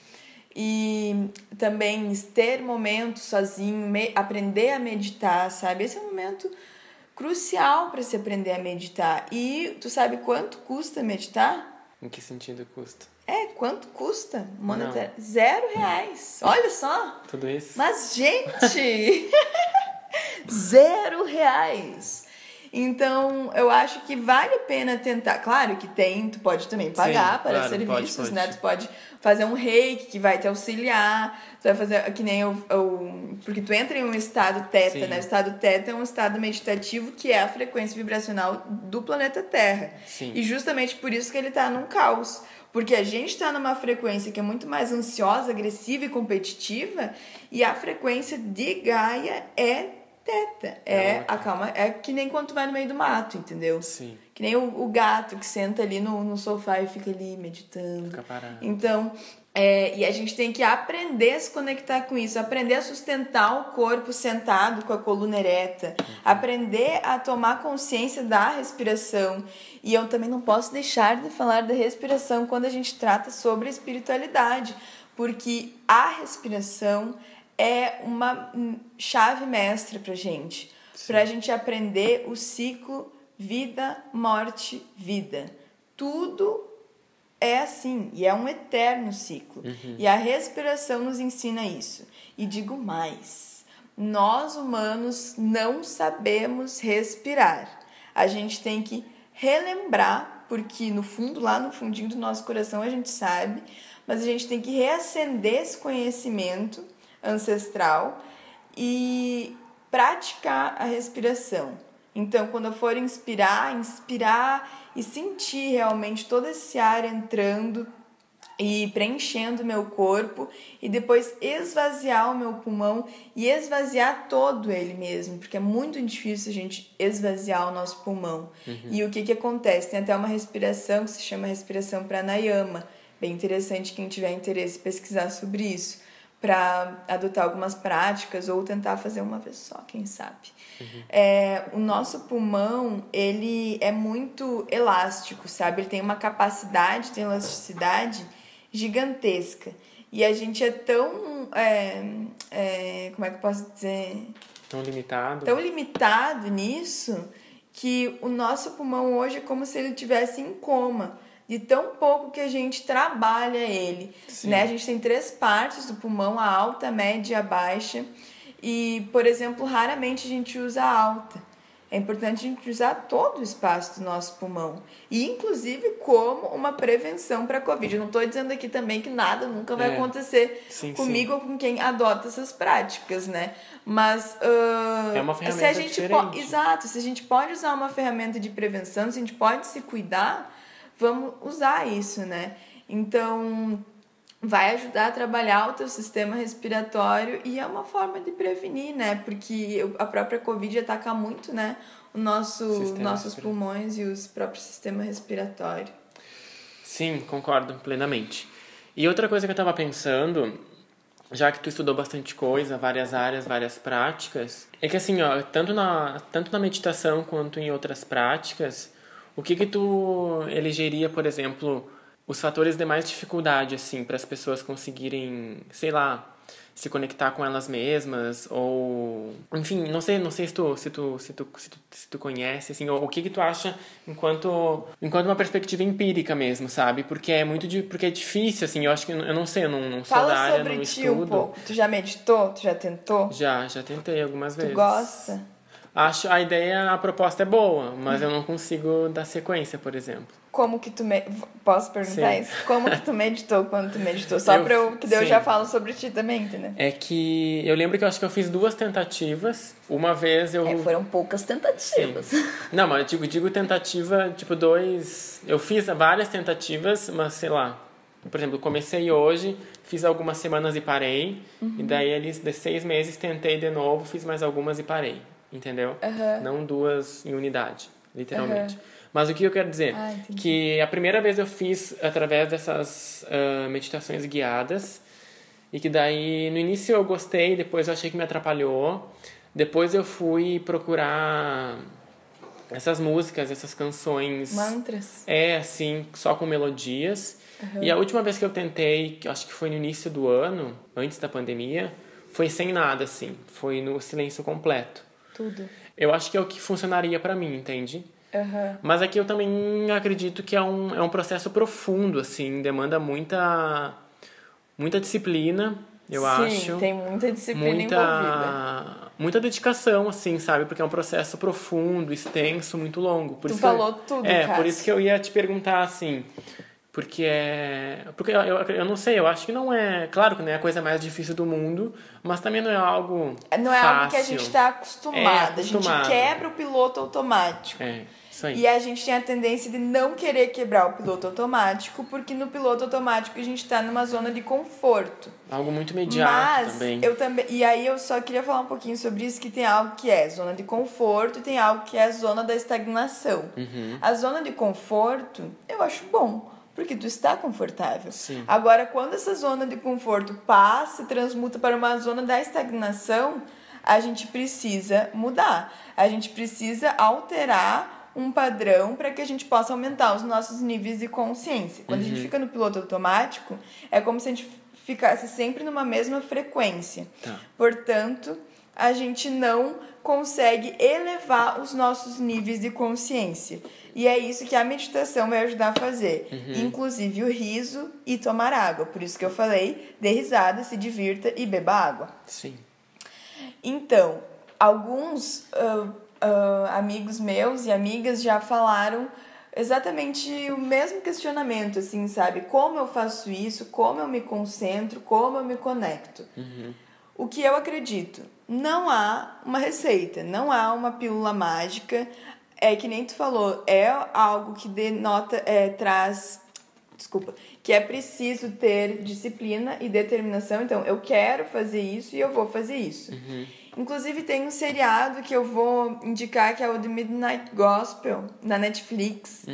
E também ter momentos sozinho, me- aprender a meditar, sabe? Esse é um momento crucial para se aprender a meditar. E tu sabe quanto custa meditar? Em que sentido custa? É, quanto custa? Monetário? Zero reais. Olha só! Tudo isso? Mas, gente! zero reais! Então, eu acho que vale a pena tentar. Claro que tem, tu pode também pagar Sim, para claro, serviços, pode, pode. né? Tu pode fazer um reiki que vai te auxiliar. Tu vai fazer que nem o. o porque tu entra em um estado teta, Sim. né? O estado teta é um estado meditativo que é a frequência vibracional do planeta Terra. Sim. E justamente por isso que ele tá num caos. Porque a gente está numa frequência que é muito mais ansiosa, agressiva e competitiva, e a frequência de Gaia é teta. É, outra. a calma, é que nem quando tu vai no meio do mato, entendeu? Sim. Que nem o, o gato que senta ali no, no sofá e fica ali meditando. Fica parado. Então, é, e a gente tem que aprender a se conectar com isso, aprender a sustentar o corpo sentado com a coluna ereta, aprender a tomar consciência da respiração. E eu também não posso deixar de falar da respiração quando a gente trata sobre espiritualidade, porque a respiração é uma hum, chave mestra pra gente, pra gente aprender o ciclo vida, morte, vida. Tudo é assim, e é um eterno ciclo. E a respiração nos ensina isso. E digo mais: nós humanos não sabemos respirar. A gente tem que relembrar, porque no fundo, lá no fundinho do nosso coração, a gente sabe, mas a gente tem que reacender esse conhecimento ancestral e praticar a respiração. Então, quando eu for inspirar, inspirar e sentir realmente todo esse ar entrando e preenchendo meu corpo e depois esvaziar o meu pulmão e esvaziar todo ele mesmo, porque é muito difícil a gente esvaziar o nosso pulmão. E o que que acontece? Tem até uma respiração que se chama respiração pranayama, bem interessante quem tiver interesse pesquisar sobre isso, para adotar algumas práticas ou tentar fazer uma vez só, quem sabe. É, o nosso pulmão, ele é muito elástico, sabe? Ele tem uma capacidade, tem elasticidade gigantesca. E a gente é tão. é, é, como é que eu posso dizer? Tão limitado. Tão limitado nisso que o nosso pulmão hoje é como se ele tivesse em coma. De tão pouco que a gente trabalha ele. Sim. Né? A gente tem três partes do pulmão: a alta, a média e a baixa. E, por exemplo, raramente a gente usa a alta. É importante a gente usar todo o espaço do nosso pulmão. E, inclusive, como uma prevenção para a Covid. Eu não estou dizendo aqui também que nada nunca vai É. acontecer Sim, comigo ou com quem adota essas práticas, né? Mas. ah, É uma se ferramenta a gente diferente. Exato. Se a gente pode usar uma ferramenta de prevenção, se a gente pode se cuidar, vamos usar isso, né? Então vai ajudar a trabalhar o teu sistema respiratório e é uma forma de prevenir, né? Porque a própria Covid ataca muito, né? O nosso, Sistema nossos pulmões e os próprios sistema respiratório. Sim, concordo plenamente. E outra coisa que eu estava pensando, já que tu estudou bastante coisa, várias áreas, várias práticas, é que assim, ó, tanto na, tanto na meditação quanto em outras práticas, o que que tu elegeria, por exemplo, os fatores de mais dificuldade, assim, para as pessoas conseguirem, sei lá, se conectar com elas mesmas ou enfim não sei não sei se tu se tu se tu, se tu, se tu conhece assim ou o que que tu acha enquanto enquanto uma perspectiva empírica mesmo sabe porque é muito de, porque é difícil assim eu acho que eu não sei eu não, não sou da Fala área sobre não ti estudo um pouco. Tu já meditou? Tu já tentou? já já tentei algumas vezes Tu gosta? Acho a ideia a proposta é boa mas eu não consigo dar sequência por exemplo Como que tu me... Posso perguntar Sim. isso? Como que tu meditou quando tu meditou? Só Eu- pra eu... Que eu sim. já falo sobre ti também, entendeu? é que eu lembro que eu acho que eu fiz duas tentativas uma vez eu É, foram poucas tentativas. Não, mas eu digo, digo tentativa, tipo, dois. Eu fiz várias tentativas, mas sei lá. Por exemplo, comecei hoje, fiz algumas semanas e parei. E daí, eles, de seis meses, tentei de novo, fiz mais algumas e parei. Entendeu? Aham. Não duas em unidade, literalmente. Mas o que eu quero dizer? Ah, que a primeira vez eu fiz através dessas ah, meditações guiadas. E que daí, no início eu gostei, depois eu achei que me atrapalhou. Depois eu fui procurar essas músicas, essas canções. Mantras. É, assim, só com melodias. E a última vez que eu tentei, que eu acho que foi no início do ano, antes da pandemia, foi sem nada, assim. Foi no silêncio completo. Tudo. Eu acho que é o que funcionaria pra mim, entende? Aham. Mas aqui eu também acredito que é um, é um processo profundo, assim, demanda muita, muita disciplina, eu Sim, acho. tem muita disciplina envolvida. muita muita dedicação, assim, sabe? Porque é um processo profundo, extenso, muito longo. Por tu isso falou eu, tudo, É, Cássio. por isso que eu ia te perguntar, assim... Porque é. Porque eu, eu, eu, não sei, eu acho que não é. Claro que não é a coisa mais difícil do mundo, mas também não é algo. Não é fácil. algo que a gente está acostumado. É, A acostumado. gente quebra o piloto automático. É, isso aí. E a gente tem a tendência de não querer quebrar o piloto automático, porque no piloto automático a gente está numa zona de conforto. Algo muito imediato Mas também. eu também. E aí eu só queria falar um pouquinho sobre isso, que tem algo que é zona de conforto e tem algo que é zona da estagnação. Uhum. A zona de conforto eu acho bom. Porque tu está confortável. Sim. Agora, quando essa zona de conforto passa e transmuta para uma zona da estagnação, a gente precisa mudar. A gente precisa alterar um padrão para que a gente possa aumentar os nossos níveis de consciência. Quando a gente fica no piloto automático, é como se a gente ficasse sempre numa mesma frequência. Tá. Portanto, a gente não consegue elevar os nossos níveis de consciência. E é isso que a meditação vai ajudar a fazer. Inclusive o riso e tomar água. Por isso que eu falei, dê risada, se divirta e beba água. Sim. Então, alguns ah, ah, amigos meus e amigas já falaram exatamente o mesmo questionamento, assim, sabe? Como eu faço isso? Como eu me concentro? Como eu me conecto? O que eu acredito? Não há uma receita, não há uma pílula mágica. É que nem tu falou, é algo que denota, é, traz desculpa, que é preciso ter disciplina e determinação. Então, eu quero fazer isso e eu vou fazer isso. Inclusive, tem um seriado que eu vou indicar que é o The Midnight Gospel, na Netflix.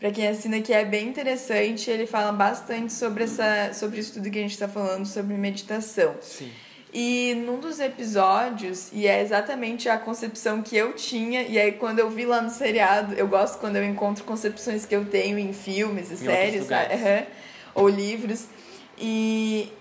Pra quem assina que é bem interessante, ele fala bastante sobre, essa, sobre isso tudo que a gente tá falando, sobre meditação. Sim. E num dos episódios, e é exatamente a concepção que eu tinha, e aí quando eu vi lá no seriado, eu gosto quando eu encontro concepções que eu tenho em filmes e outros séries, aham, ou livros. E,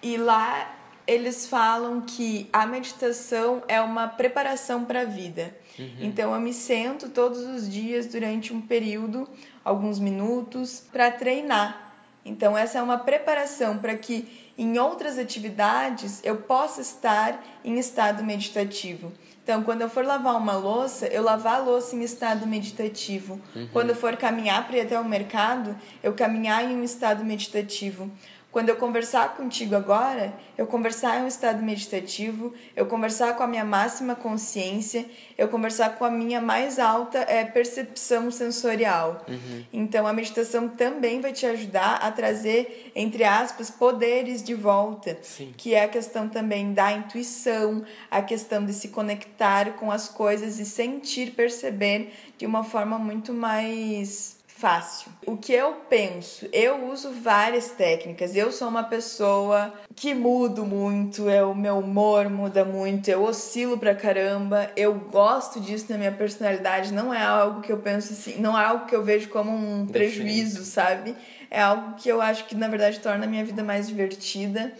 e lá eles falam que a meditação é uma preparação para a vida. Então eu me sento todos os dias durante um período, alguns minutos, para treinar. Então essa é uma preparação para que em outras atividades eu possa estar em estado meditativo. Então, quando eu for lavar uma louça, eu lavar a louça em estado meditativo. Quando eu for caminhar para ir até o mercado, eu caminhar em um estado meditativo. Quando eu conversar contigo agora, eu conversar em um estado meditativo, eu conversar com a minha máxima consciência, eu conversar com a minha mais alta é, percepção sensorial. Então, a meditação também vai te ajudar a trazer, entre aspas, poderes de volta, Sim. que é a questão também da intuição, a questão de se conectar com as coisas e sentir, perceber de uma forma muito mais fácil. O que eu penso, eu uso várias técnicas. Eu sou uma pessoa que mudo muito, é, o meu humor muda muito, eu oscilo pra caramba. Eu gosto disso na minha personalidade, não é algo que eu penso assim, não é algo que eu vejo como um prejuízo, sabe? É algo que eu acho que na verdade torna a minha vida mais divertida.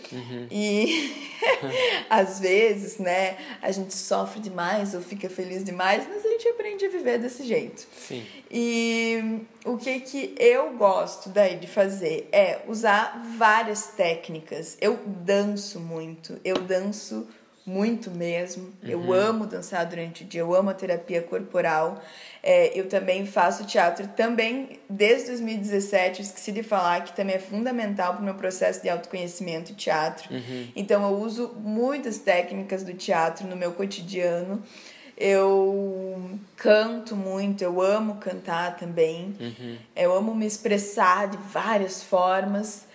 E às vezes, né, a gente sofre demais ou fica feliz demais, mas a gente aprende a viver desse jeito. Sim. E o que que eu gosto daí de fazer é usar várias técnicas. Eu danço muito, eu danço muito mesmo. Eu amo dançar durante o dia, eu amo a terapia corporal. É, eu também faço teatro também desde 2017. Eu esqueci de falar que também é fundamental para o meu processo de autoconhecimento teatro. Então eu uso muitas técnicas do teatro no meu cotidiano. Eu canto muito, eu amo cantar também. Eu amo me expressar de várias formas.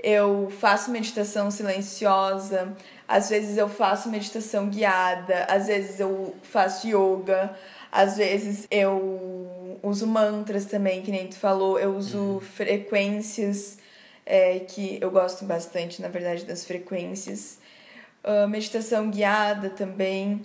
Eu faço meditação silenciosa, às vezes eu faço meditação guiada, às vezes eu faço yoga, às vezes eu uso mantras também, que nem tu falou, eu uso frequências é, que eu gosto bastante, na verdade, das frequências. Ah, meditação guiada também.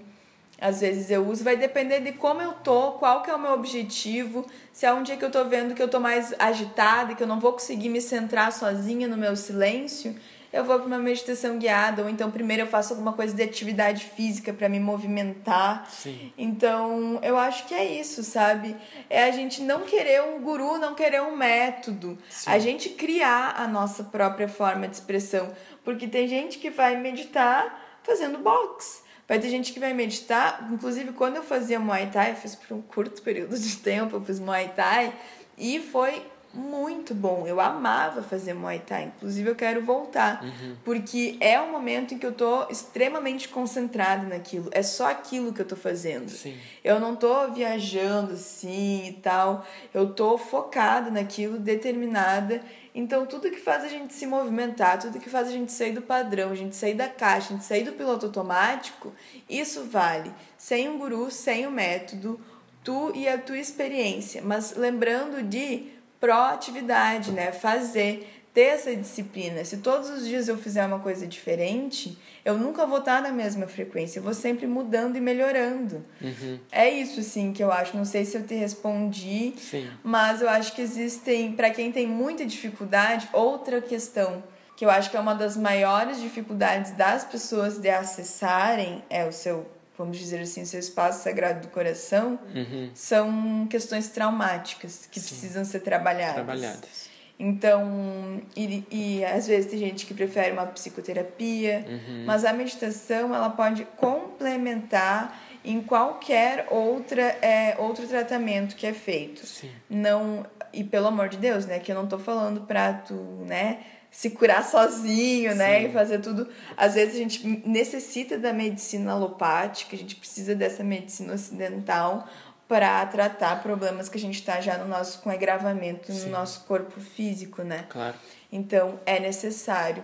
Às vezes eu uso, vai depender de como eu tô, qual que é o meu objetivo. Se é um dia que eu tô vendo que eu tô mais agitada e que eu não vou conseguir me centrar sozinha no meu silêncio, eu vou para uma meditação guiada ou então primeiro eu faço alguma coisa de atividade física para me movimentar. Sim. Então, eu acho que é isso, sabe? É a gente não querer um guru, não querer um método. Sim. A gente criar a nossa própria forma de expressão, porque tem gente que vai meditar fazendo boxe Vai ter gente que vai meditar. Inclusive, quando eu fazia Muay Thai, eu fiz por um curto período de tempo, eu fiz Muay Thai. E foi muito bom. Eu amava fazer Muay Thai. Inclusive, eu quero voltar. Uhum. Porque é um momento em que eu tô extremamente concentrada naquilo. É só aquilo que eu tô fazendo. Sim. Eu não tô viajando assim e tal. Eu tô focada naquilo, determinada. Então, tudo que faz a gente se movimentar, tudo que faz a gente sair do padrão, a gente sair da caixa, a gente sair do piloto automático, isso vale. Sem um guru, sem o um método, tu e a tua experiência. Mas lembrando de proatividade, né? Fazer, ter essa disciplina. Se todos os dias eu fizer uma coisa diferente, eu nunca vou estar na mesma frequência. Eu vou sempre mudando e melhorando. Uhum. É isso, sim, que eu acho. Não sei se eu te respondi, Sim. mas eu acho que existem, para quem tem muita dificuldade, outra questão que eu acho que é uma das maiores dificuldades das pessoas de acessarem é o seu, vamos dizer assim, o seu espaço sagrado do coração, Uhum. são questões traumáticas que precisam ser trabalhadas. Trabalhadas. Então, e, e às vezes tem gente que prefere uma psicoterapia, Uhum. mas a meditação ela pode complementar em qualquer outra, é, outro tratamento que é feito. Sim. Não, e pelo amor de Deus, né, que eu não tô falando pra tu, né, se curar sozinho, né, Sim. e fazer tudo. Às vezes a gente necessita da medicina alopática, a gente precisa dessa medicina ocidental para tratar problemas que a gente está já no nosso com agravamento no Sim. nosso corpo físico, né? Claro. Então é necessário,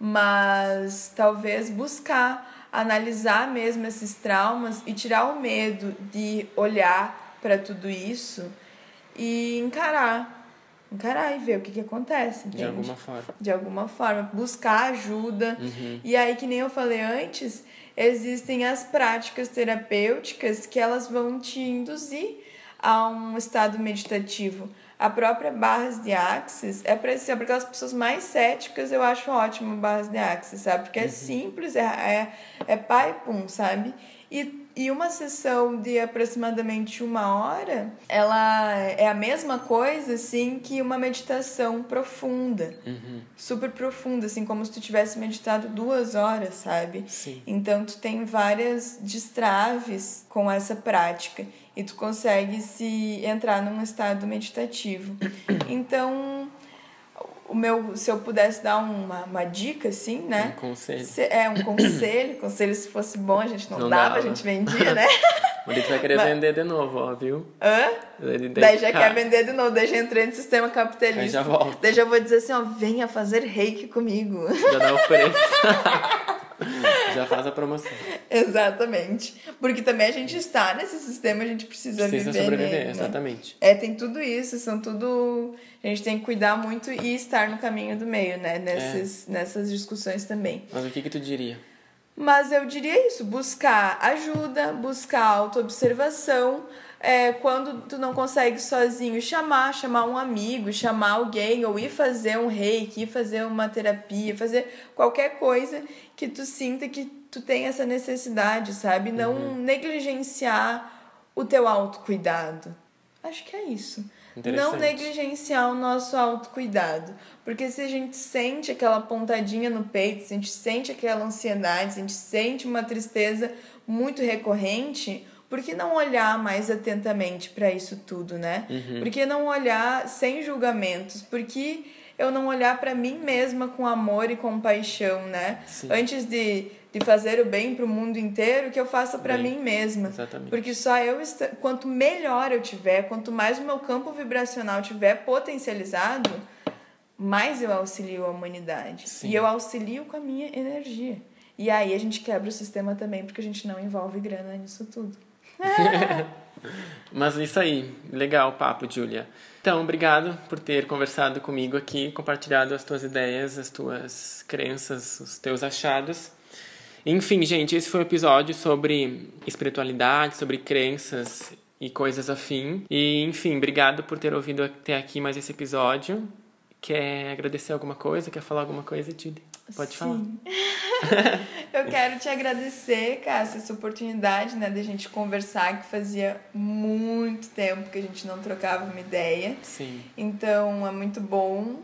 mas talvez buscar analisar mesmo esses traumas e tirar o medo de olhar para tudo isso e encarar, encarar e ver o que que acontece, De entende? alguma forma. de alguma forma, buscar ajuda. Uhum. E aí, que nem eu falei antes, existem as práticas terapêuticas que elas vão te induzir a um estado meditativo. A própria Barras de Axis é para assim, para aquelas pessoas mais céticas, eu acho ótimo Barras de Axis, sabe? Porque é simples, é, é, é pai e pum, sabe? E, e uma sessão de aproximadamente uma hora, ela é a mesma coisa, assim, que uma meditação profunda Uhum. super profunda, assim, como se tu tivesse meditado duas horas, sabe? Sim. Então tu tem várias destraves com essa prática e tu consegue se entrar num estado meditativo. Então, o meu, se eu pudesse dar uma, uma dica, assim, Um né? conselho. Se- É um conselho, conselho se fosse bom, a gente não, Não dava, dava. a gente vendia, né? O Lito vai querer Mas- vender de novo, ó, viu? Hã? Ele Daí já quer vender de novo, já entrei no sistema Aí capitalista. já volta. Daí já vou dizer assim, ó, venha fazer reiki comigo. Já dá o preço. já faz a promoção. Exatamente. Porque também a gente está nesse sistema, a gente precisa, Precisa viver sobreviver, nele, né? exatamente. É, tem tudo isso, são tudo. A gente tem que cuidar muito e estar no caminho do meio, né? Nessas, É. nessas discussões também. Mas o que que tu diria? Mas eu diria isso: buscar ajuda, buscar autoobservação. É, quando tu não consegue sozinho, chamar, chamar um amigo, chamar alguém, ou ir fazer um reiki, ir fazer uma terapia, fazer qualquer coisa que tu sinta que tu tem essa necessidade, sabe? Não Uhum. negligenciar o teu autocuidado. Acho que é isso. Não negligenciar o nosso autocuidado. Porque se a gente sente aquela pontadinha no peito, se a gente sente aquela ansiedade, se a gente sente uma tristeza muito recorrente, por que não olhar mais atentamente para isso tudo, né? Uhum. Por que não olhar sem julgamentos? Por que eu não olhar para mim mesma com amor e compaixão, né? Sim. Antes de, de fazer o bem para o mundo inteiro, que eu faça para mim mesma. exatamente. Porque só eu, quanto melhor eu tiver, quanto mais o meu campo vibracional tiver potencializado, mais eu auxilio a humanidade. Sim. E eu auxilio com a minha energia. E aí a gente quebra o sistema também, porque a gente não envolve grana nisso tudo. Mas isso aí, legal o papo, Julia. Então, obrigado por ter conversado comigo aqui, compartilhado as tuas ideias, as tuas crenças, os teus achados. Enfim, gente, esse foi um episódio sobre espiritualidade, sobre crenças e coisas afim. E, enfim, obrigado por ter ouvido até aqui mais esse episódio. Quer agradecer alguma coisa? Quer falar alguma coisa, Julia? Pode falar. Sim. eu quero te agradecer, Cássia, essa oportunidade, né, da gente conversar, que fazia muito tempo que a gente não trocava uma ideia. Sim. Então é muito bom.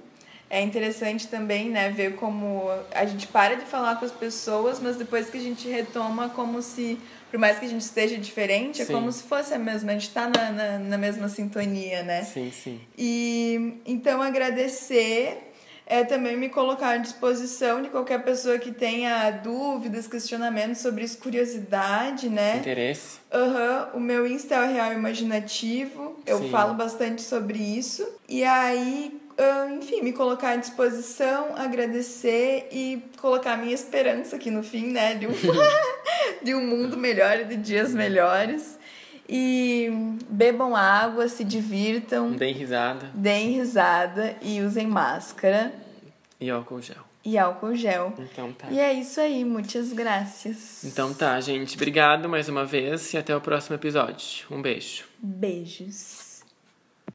é interessante também, né, ver como a gente para de falar com as pessoas, mas depois que a gente retoma, como se, por mais que a gente esteja diferente, é Sim. como se fosse a mesma, a gente tá na, na, na mesma sintonia, né? Sim, sim. E então agradecer é também me colocar à disposição de qualquer pessoa que tenha dúvidas, questionamentos sobre isso, curiosidade, né? Interesse? Aham, o meu Insta é o Real Imaginativo. Eu Sim. falo bastante sobre isso. E aí, ah, enfim, me colocar à disposição, agradecer e colocar a minha esperança aqui no fim, né? De um, de um mundo melhor e de dias melhores. E bebam água, se divirtam, Deem risada deem risada e usem máscara e álcool gel. e álcool gel. Então tá. E é isso aí, muitas graças. Então tá, gente. Obrigado mais uma vez e até o próximo episódio. Um beijo. Beijos.